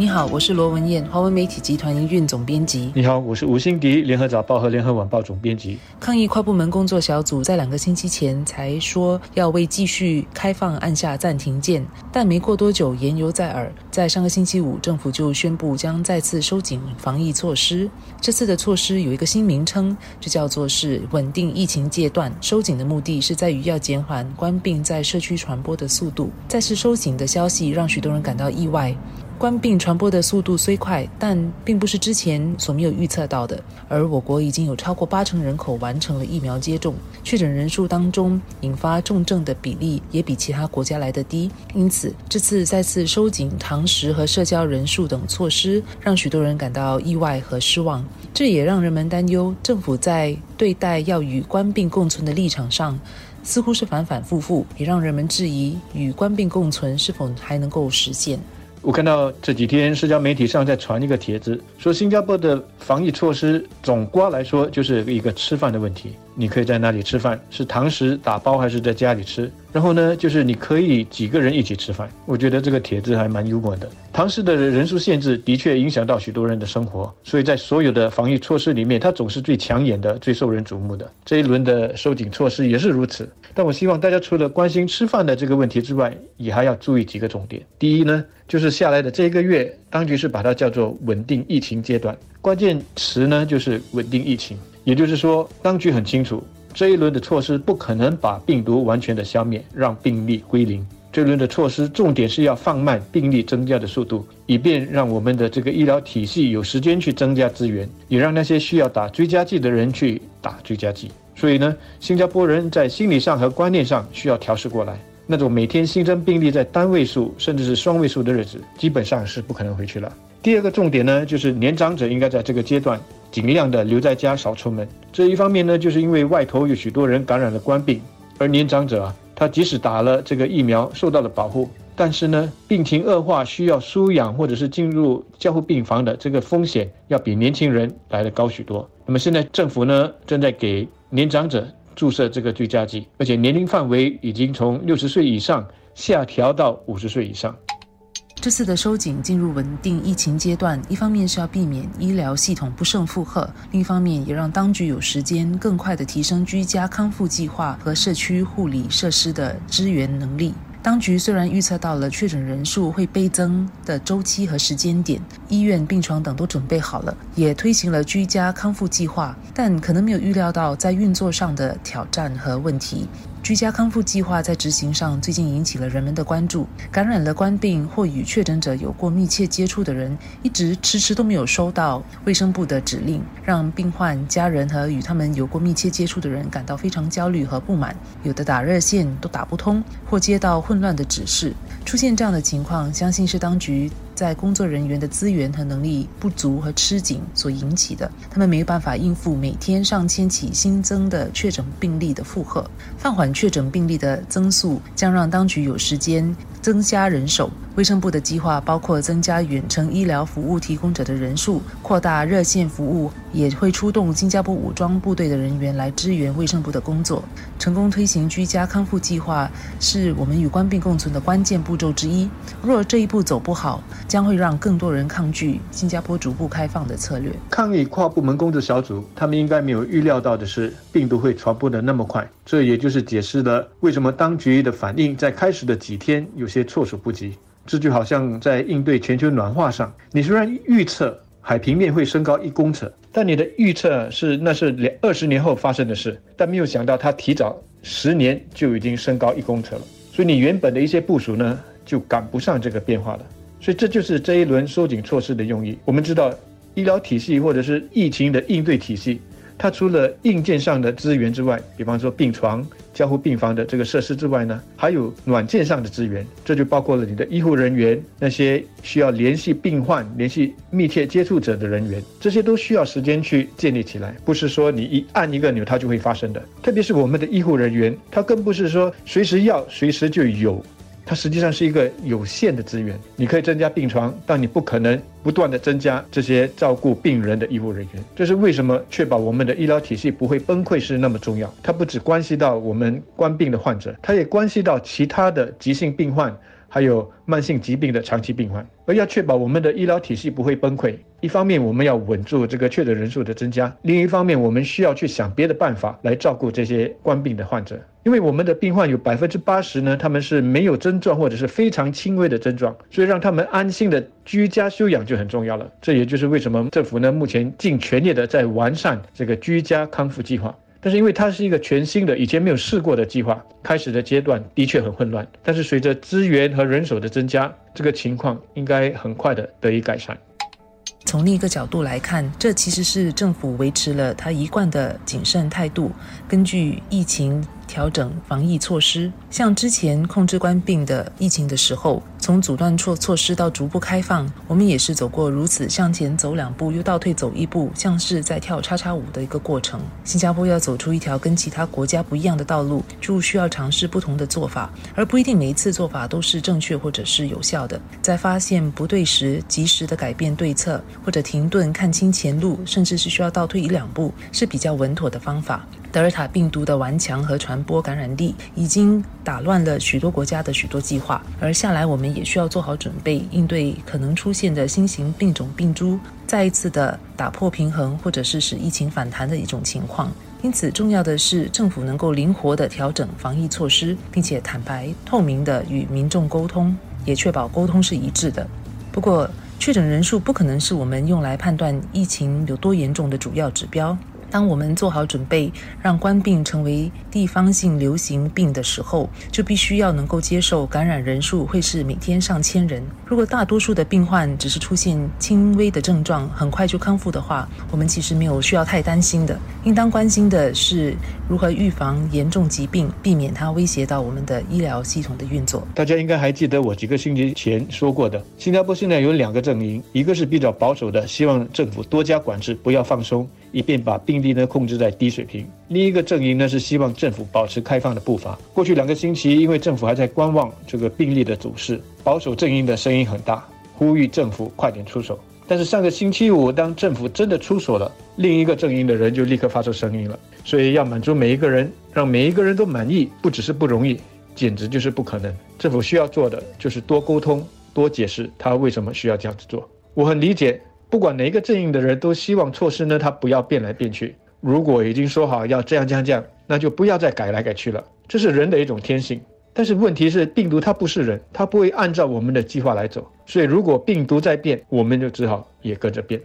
你好，我是罗文燕，华文媒体集团营运总编辑。你好，我是吴欣迪，联合早报和联合晚报总编辑。抗疫跨部门工作小组在两个星期前才说要为继续开放按下暂停键，但没过多久言犹在耳。在上个星期五，政府就宣布将再次收紧防疫措施。这次的措施有一个新名称，就叫做是稳定疫情阶段。收紧的目的是在于要减缓官病在社区传播的速度。再次收紧的消息让许多人感到意外。冠病传播的速度虽快，但并不是之前所没有预测到的。而我国已经有超过八成人口完成了疫苗接种，确诊人数当中引发重症的比例也比其他国家来得低。因此，这次再次收紧堂食和社交人数等措施，让许多人感到意外和失望。这也让人们担忧，政府在对待要与冠病共存的立场上，似乎是反反复复，也让人们质疑与冠病共存是否还能够实现。我看到这几天社交媒体上在传一个帖子，说新加坡的防疫措施总括来说就是一个吃饭的问题。你可以在哪里吃饭？是堂食打包还是在家里吃？然后呢，就是你可以几个人一起吃饭。我觉得这个帖子还蛮幽默的。堂食的人数限制的确影响到许多人的生活，所以在所有的防疫措施里面，它总是最抢眼的、最受人瞩目的。这一轮的收紧措施也是如此。但我希望大家除了关心吃饭的这个问题之外，也还要注意几个重点。第一呢，就是下来的这一个月，当局是把它叫做稳定疫情阶段，关键词呢就是稳定疫情。也就是说，当局很清楚，这一轮的措施不可能把病毒完全的消灭，让病例归零。这一轮的措施重点是要放慢病例增加的速度，以便让我们的这个医疗体系有时间去增加资源，也让那些需要打追加剂的人去打追加剂。所以呢，新加坡人在心理上和观念上需要调试过来。那种每天新增病例在单位数甚至是双位数的日子，基本上是不可能回去了。第二个重点呢，就是年长者应该在这个阶段。尽量的留在家，少出门。这一方面呢，就是因为外头有许多人感染了冠病，而年长者啊，他即使打了这个疫苗，受到了保护，但是呢，病情恶化需要输氧或者是进入加护病房的这个风险，要比年轻人来的高许多。那么现在政府呢，正在给年长者注射这个追加剂，而且年龄范围已经从六十岁以上下调到五十岁以上。这次的收紧进入稳定疫情阶段，一方面是要避免医疗系统不胜负荷，另一方面也让当局有时间更快地提升居家康复计划和社区护理设施的支援能力。当局虽然预测到了确诊人数会倍增的周期和时间点，医院病床等都准备好了，也推行了居家康复计划，但可能没有预料到在运作上的挑战和问题。居家康复计划在执行上最近引起了人们的关注。感染了冠病或与确诊者有过密切接触的人，一直迟迟都没有收到卫生部的指令，让病患家人和与他们有过密切接触的人感到非常焦虑和不满。有的打热线都打不通，或接到混乱的指示。出现这样的情况，相信是当局。在工作人员的资源和能力不足和吃紧所引起的，他们没有办法应付每天上千起新增的确诊病例的负荷，放缓确诊病例的增速，将让当局有时间增加人手。卫生部的计划包括增加远程医疗服务提供者的人数，扩大热线服务，也会出动新加坡武装部队的人员来支援卫生部的工作。成功推行居家康复计划是我们与官病共存的关键步骤之一。若这一步走不好，将会让更多人抗拒新加坡逐步开放的策略。抗疫跨部门工作小组，他们应该没有预料到的是，病毒会传播的那么快。这也就是解释了为什么当局的反应在开始的几天有些措手不及。这就好像在应对全球暖化上，你虽然预测海平面会升高一公尺，但你的预测是那是两二十年后发生的事，但没有想到它提早十年就已经升高一公尺了，所以你原本的一些部署呢就赶不上这个变化了。所以这就是这一轮收紧措施的用意。我们知道，医疗体系或者是疫情的应对体系。它除了硬件上的资源之外，比方说病床、交互病房的这个设施之外呢，还有软件上的资源，这就包括了你的医护人员，那些需要联系病患、联系密切接触者的人员，这些都需要时间去建立起来，不是说你一按一个钮它就会发生的。特别是我们的医护人员，他更不是说随时要、随时就有。它实际上是一个有限的资源，你可以增加病床，但你不可能不断的增加这些照顾病人的医务人员。这是为什么确保我们的医疗体系不会崩溃是那么重要。它不只关系到我们关病的患者，它也关系到其他的急性病患还有慢性疾病的长期病患，而要确保我们的医疗体系不会崩溃。一方面，我们要稳住这个确诊人数的增加；另一方面，我们需要去想别的办法来照顾这些冠病的患者。因为我们的病患有百分之八十呢，他们是没有症状或者是非常轻微的症状，所以让他们安心的居家休养就很重要了。这也就是为什么政府呢目前尽全力的在完善这个居家康复计划。但是因为它是一个全新的、以前没有试过的计划，开始的阶段的确很混乱。但是随着资源和人手的增加，这个情况应该很快的得以改善。从另一个角度来看，这其实是政府维持了他一贯的谨慎态度，根据疫情。调整防疫措施，像之前控制冠病的疫情的时候，从阻断措措施到逐步开放，我们也是走过如此向前走两步又倒退走一步，像是在跳叉叉舞的一个过程。新加坡要走出一条跟其他国家不一样的道路，就需要尝试不同的做法，而不一定每一次做法都是正确或者是有效的。在发现不对时，及时的改变对策，或者停顿看清前路，甚至是需要倒退一两步，是比较稳妥的方法。德尔塔病毒的顽强和传播感染力已经打乱了许多国家的许多计划，而下来我们也需要做好准备，应对可能出现的新型病种病株，再一次的打破平衡，或者是使疫情反弹的一种情况。因此，重要的是政府能够灵活地调整防疫措施，并且坦白透明地与民众沟通，也确保沟通是一致的。不过，确诊人数不可能是我们用来判断疫情有多严重的主要指标。当我们做好准备，让冠病成为地方性流行病的时候，就必须要能够接受感染人数会是每天上千人。如果大多数的病患只是出现轻微的症状，很快就康复的话，我们其实没有需要太担心的。应当关心的是如何预防严重疾病，避免它威胁到我们的医疗系统的运作。大家应该还记得我几个星期前说过的，新加坡现在有两个阵营，一个是比较保守的，希望政府多加管制，不要放松。以便把病例呢控制在低水平。另一个阵营呢是希望政府保持开放的步伐。过去两个星期，因为政府还在观望这个病例的走势，保守阵营的声音很大，呼吁政府快点出手。但是上个星期五，当政府真的出手了，另一个阵营的人就立刻发出声音了。所以要满足每一个人，让每一个人都满意，不只是不容易，简直就是不可能。政府需要做的就是多沟通、多解释他为什么需要这样子做。我很理解。不管哪一个阵营的人都希望措施呢，它不要变来变去。如果已经说好要这样这样这样，那就不要再改来改去了。这是人的一种天性。但是问题是，病毒它不是人，它不会按照我们的计划来走。所以如果病毒在变，我们就只好也跟着变。